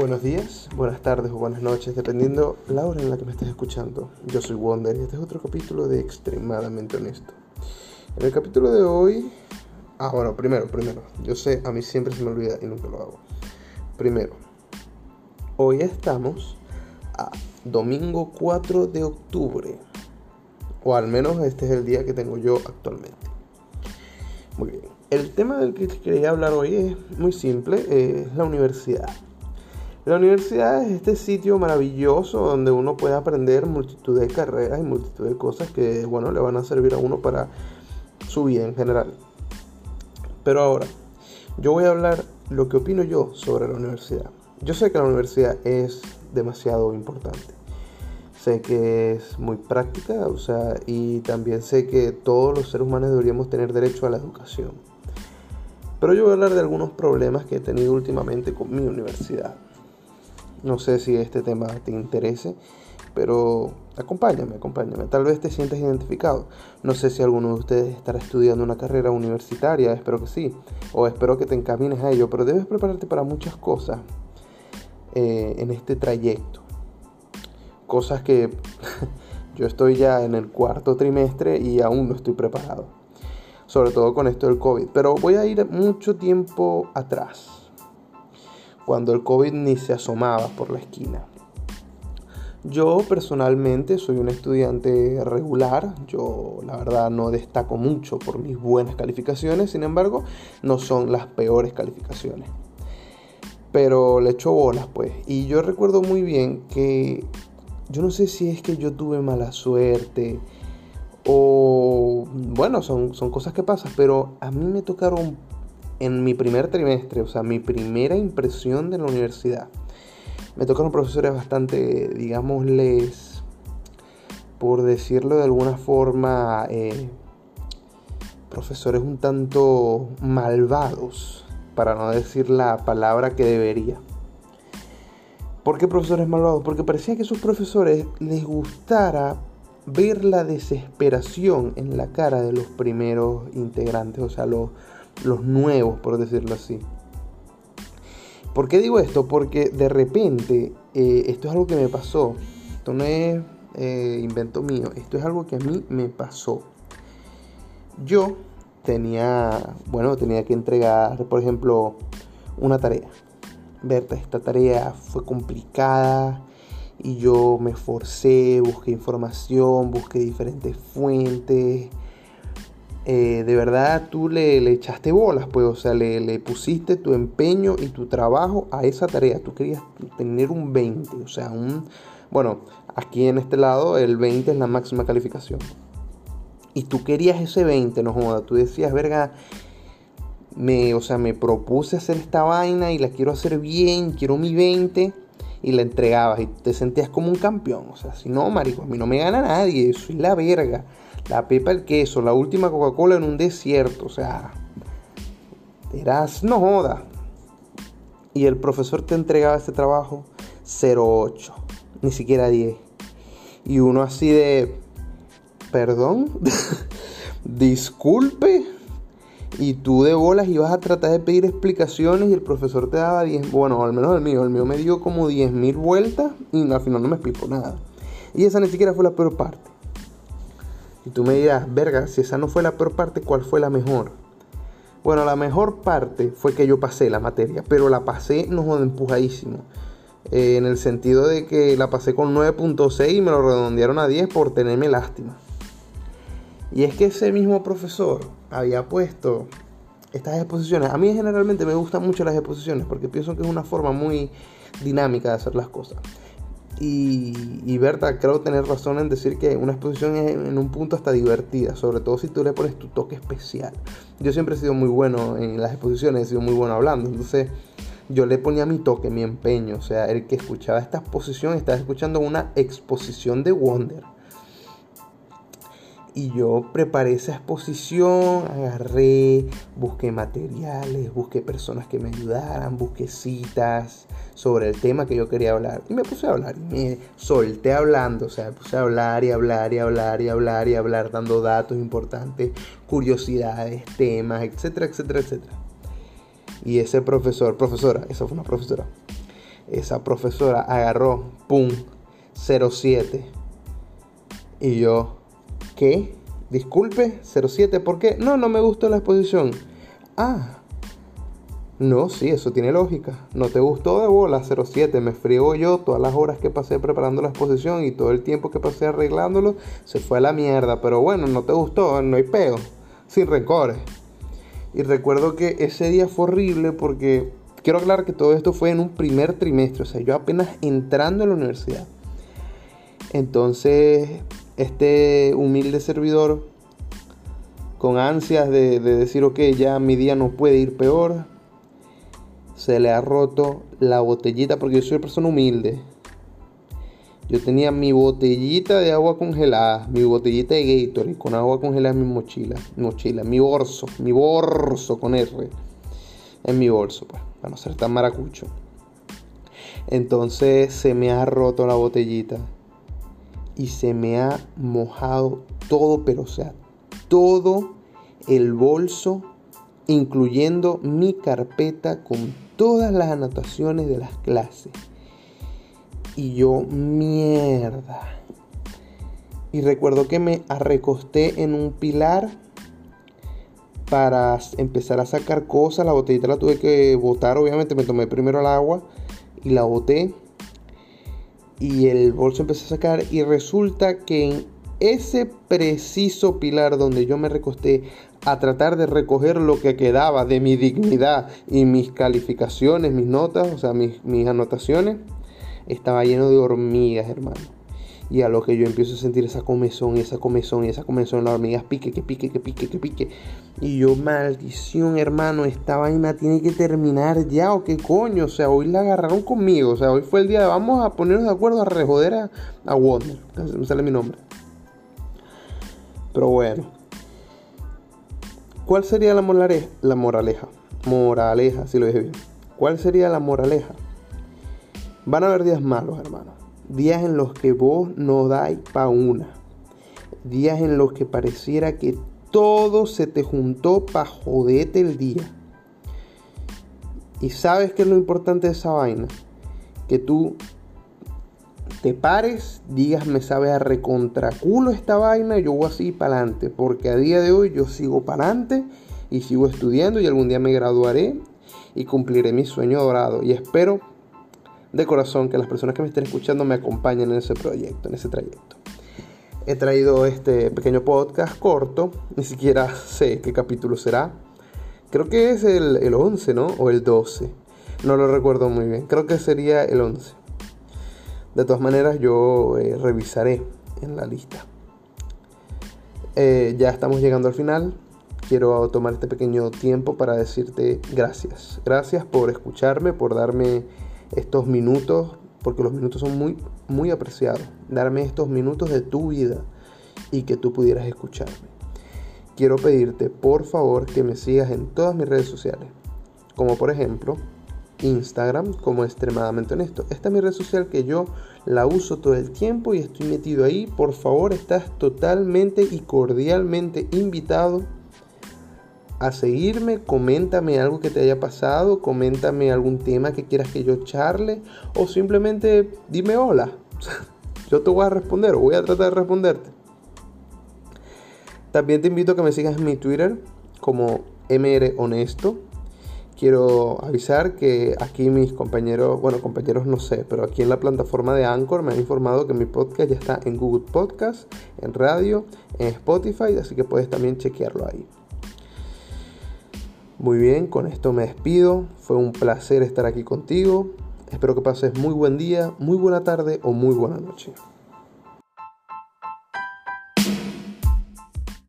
Buenos días, buenas tardes o buenas noches, dependiendo la hora en la que me estés escuchando. Yo soy Wonder y este es otro capítulo de Extremadamente Honesto. En el capítulo de hoy... Ah, bueno, primero, primero. Yo sé, a mí siempre se me olvida y nunca lo hago. Primero, hoy estamos a domingo 4 de octubre. O al menos este es el día que tengo yo actualmente. Muy bien. El tema del que quería hablar hoy es muy simple, es la universidad. La universidad es este sitio maravilloso donde uno puede aprender multitud de carreras y multitud de cosas que, bueno, le van a servir a uno para su vida en general. Pero ahora, yo voy a hablar lo que opino yo sobre la universidad. Yo sé que la universidad es demasiado importante. Sé que es muy práctica, o sea, y también sé que todos los seres humanos deberíamos tener derecho a la educación. Pero yo voy a hablar de algunos problemas que he tenido últimamente con mi universidad. No sé si este tema te interese, pero acompáñame, acompáñame. Tal vez te sientas identificado. No sé si alguno de ustedes estará estudiando una carrera universitaria, espero que sí, o espero que te encamines a ello, pero debes prepararte para muchas cosas eh, en este trayecto. Cosas que yo estoy ya en el cuarto trimestre y aún no estoy preparado. Sobre todo con esto del COVID. Pero voy a ir mucho tiempo atrás cuando el COVID ni se asomaba por la esquina. Yo personalmente soy un estudiante regular, yo la verdad no destaco mucho por mis buenas calificaciones, sin embargo no son las peores calificaciones. Pero le echo bolas pues. Y yo recuerdo muy bien que yo no sé si es que yo tuve mala suerte o bueno, son, son cosas que pasan, pero a mí me tocaron en mi primer trimestre, o sea, mi primera impresión de la universidad, me tocaron profesores bastante, digámosles, por decirlo de alguna forma, eh, profesores un tanto malvados, para no decir la palabra que debería. ¿Por qué profesores malvados? Porque parecía que a sus profesores les gustara ver la desesperación en la cara de los primeros integrantes, o sea, los, los nuevos, por decirlo así. ¿Por qué digo esto? Porque de repente, eh, esto es algo que me pasó. Esto no es eh, invento mío, esto es algo que a mí me pasó. Yo tenía, bueno, tenía que entregar, por ejemplo, una tarea. Berta, esta tarea fue complicada y yo me esforcé, busqué información, busqué diferentes fuentes, eh, de verdad tú le, echaste bolas, pues, o sea, le, pusiste tu empeño y tu trabajo a esa tarea. Tú querías tener un 20, o sea, un... Bueno, aquí en este lado el 20 es la máxima calificación. Y tú querías ese 20, no joda, tú decías, verga, me, o sea, me propuse hacer esta vaina y la quiero hacer bien, quiero mi 20 y la entregabas y te sentías como un campeón. O sea, si no, marico, a mí no me gana nadie, soy la verga la pepa, el queso, la última Coca-Cola en un desierto, o sea, eras no joda. Y el profesor te entregaba este trabajo 08, ni siquiera 10. Y uno así de, perdón, disculpe. Y tú de bolas ibas a tratar de pedir explicaciones y el profesor te daba 10, bueno, al menos el mío, el mío me dio como 10.000 vueltas y al final no me explicó nada. Y esa ni siquiera fue la peor parte. Y tú me dirás, verga, si esa no fue la peor parte, ¿cuál fue la mejor? Bueno, la mejor parte fue que yo pasé la materia, pero la pasé no empujadísimo. Eh, en el sentido de que la pasé con 9.6 y me lo redondearon a 10 por tenerme lástima. Y es que ese mismo profesor había puesto estas exposiciones. A mí generalmente me gustan mucho las exposiciones porque pienso que es una forma muy dinámica de hacer las cosas. Y, Berta, creo tener razón en decir que una exposición es en un punto hasta divertida, sobre todo si tú le pones tu toque especial. Yo siempre he sido muy bueno en las exposiciones, he sido muy bueno hablando, entonces yo le ponía mi toque, mi empeño, o sea, el que escuchaba esta exposición estaba escuchando una exposición de Wonder. Y yo preparé esa exposición, agarré, busqué materiales, busqué personas que me ayudaran, busqué citas sobre el tema que yo quería hablar. Y me puse a hablar y me solté hablando, o sea, me puse a hablar y hablar y hablar y hablar y hablar, dando datos importantes, curiosidades, temas, etcétera, etcétera, etcétera. Y ese profesor, profesora, esa fue una profesora, esa profesora agarró, ¡pum! 07. Y yo, ¿qué? Disculpe, 07, ¿por qué? No, no me gustó la exposición. Ah, no, sí, eso tiene lógica. No te gustó de bola 07. Me friego yo todas las horas que pasé preparando la exposición y todo el tiempo que pasé arreglándolo se fue a la mierda. Pero bueno, no te gustó, no hay peo. Sin rencores. Y recuerdo que ese día fue horrible porque quiero aclarar que todo esto fue en un primer trimestre. O sea, yo apenas entrando en la universidad. Entonces, este humilde servidor, con ansias de, de decir, ok, ya mi día no puede ir peor se le ha roto la botellita porque yo soy persona humilde. Yo tenía mi botellita de agua congelada, mi botellita de Gatorade con agua congelada en mi mochila, mochila, mi bolso, mi bolso con R. En mi bolso, pues, para no ser tan maracucho. Entonces se me ha roto la botellita y se me ha mojado todo, pero o sea, todo el bolso, incluyendo mi carpeta con todas las anotaciones de las clases. Y yo, mierda. Y recuerdo que me recosté en un pilar para empezar a sacar cosas. La botellita la tuve que botar, obviamente me tomé primero el agua y la boté. Y el bolso empecé a sacar y resulta que en ese preciso pilar donde yo me recosté a tratar de recoger lo que quedaba de mi dignidad y mis calificaciones, mis notas, o sea, mis, mis anotaciones, estaba lleno de hormigas, hermano. Y a lo que yo empiezo a sentir esa comezón, esa comezón, esa comezón, las hormigas pique, que pique, que pique, que pique. Y yo, maldición, hermano, esta vaina tiene que terminar ya, o qué coño. O sea, hoy la agarraron conmigo. O sea, hoy fue el día de vamos a ponernos de acuerdo a rejoder a, a Wonder. Me sale mi nombre. Pero bueno. ¿Cuál sería la moraleja? La moraleja. Moraleja, si lo dije bien. ¿Cuál sería la moraleja? Van a haber días malos, hermano. Días en los que vos no dais pa' una. Días en los que pareciera que todo se te juntó pa' jodete el día. Y sabes qué es lo importante de esa vaina? Que tú te pares, digas me sabe a recontraculo esta vaina, yo voy así para adelante, porque a día de hoy yo sigo para adelante y sigo estudiando y algún día me graduaré y cumpliré mi sueño dorado y espero de corazón que las personas que me estén escuchando me acompañen en ese proyecto, en ese trayecto. He traído este pequeño podcast corto, ni siquiera sé qué capítulo será. Creo que es el, el 11, ¿no? O el 12. No lo recuerdo muy bien. Creo que sería el 11. De todas maneras, yo eh, revisaré en la lista. Eh, ya estamos llegando al final. Quiero tomar este pequeño tiempo para decirte gracias. Gracias por escucharme, por darme estos minutos, porque los minutos son muy, muy apreciados. Darme estos minutos de tu vida y que tú pudieras escucharme. Quiero pedirte, por favor, que me sigas en todas mis redes sociales. Como por ejemplo, Instagram como extremadamente honesto. Esta es mi red social que yo la uso todo el tiempo y estoy metido ahí. Por favor, estás totalmente y cordialmente invitado a seguirme. Coméntame algo que te haya pasado, coméntame algún tema que quieras que yo charle o simplemente dime hola. yo te voy a responder o voy a tratar de responderte. También te invito a que me sigas en mi Twitter como MR Honesto quiero avisar que aquí mis compañeros, bueno, compañeros no sé, pero aquí en la plataforma de Anchor me han informado que mi podcast ya está en Google Podcast, en radio, en Spotify, así que puedes también chequearlo ahí. Muy bien, con esto me despido. Fue un placer estar aquí contigo. Espero que pases muy buen día, muy buena tarde o muy buena noche.